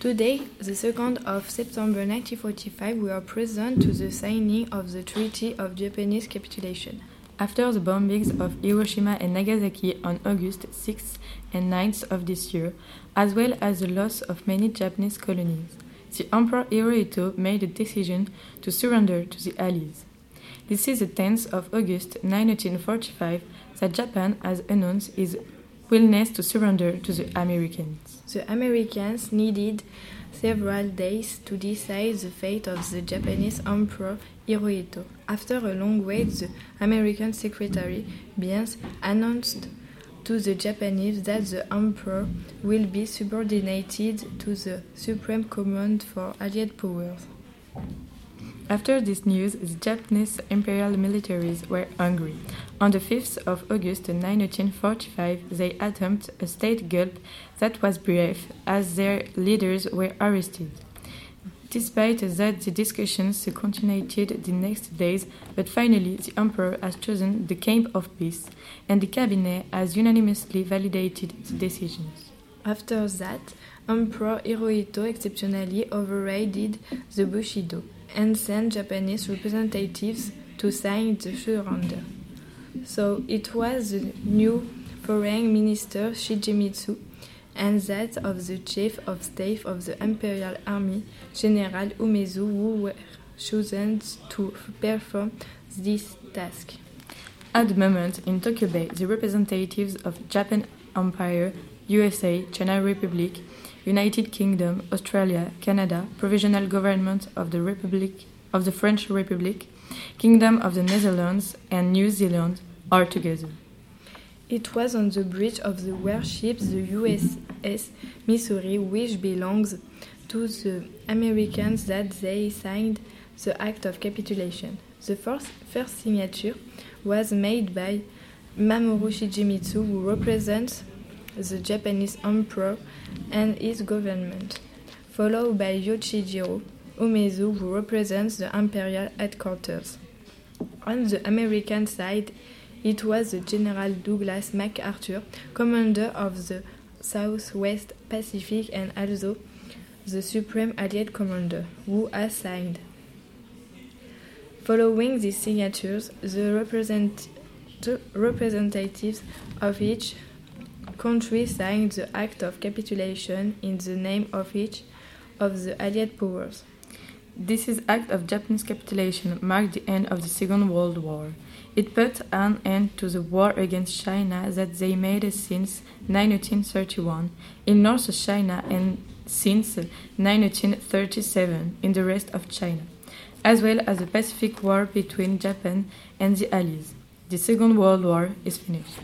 Today, the 2nd of September 1945, we are present to the signing of the Treaty of Japanese Capitulation. After the bombings of Hiroshima and Nagasaki on August 6th and 9th of this year, as well as the loss of many Japanese colonies, the Emperor Hirohito made a decision to surrender to the Allies. This is the 10th of August 1945 that Japan has announced its willingness to surrender to the Americans. The Americans needed several days to decide the fate of the Japanese Emperor Hirohito. After a long wait, the American Secretary Byrnes announced to the Japanese that the Emperor will be subordinated to the Supreme Command for Allied powers. After this news, the Japanese imperial militaries were angry. On the 5th of August 1945, they attempted a state gulp that was brief, as their leaders were arrested. Despite that, the discussions continued the next days, but finally the emperor has chosen the camp of peace, and the cabinet has unanimously validated the decisions. After that, Emperor Hirohito exceptionally overrided the Bushido and sent Japanese representatives to sign the surrender. So it was the new foreign minister Shigemitsu and that of the chief of staff of the Imperial Army, General Umezu, who were chosen to perform this task. At the moment, in Tokyo Bay, the representatives of Japan Empire, USA, China Republic, United Kingdom, Australia, Canada, Provisional Government of the Republic of the French Republic, Kingdom of the Netherlands, and New Zealand are together. It was on the bridge of the warship the USS Missouri, which belongs to the Americans, that they signed the Act of Capitulation. The first, first signature was made by Mamoru Shigemitsu, who represents the Japanese emperor and his government, followed by Yoshijiro Umezu, who represents the imperial headquarters. On the American side, it was the General Douglas MacArthur, commander of the Southwest Pacific and also the Supreme Allied Commander, who has signed. Following these signatures, the represent representatives of each country signed the Act of Capitulation in the name of each of the Allied powers. This is act of Japanese capitulation marked the end of the Second World War. It put an end to the war against China that they made since 1931 in North China and since 1937 in the rest of China, as well as the Pacific War between Japan and the Allies. The Second World War is finished.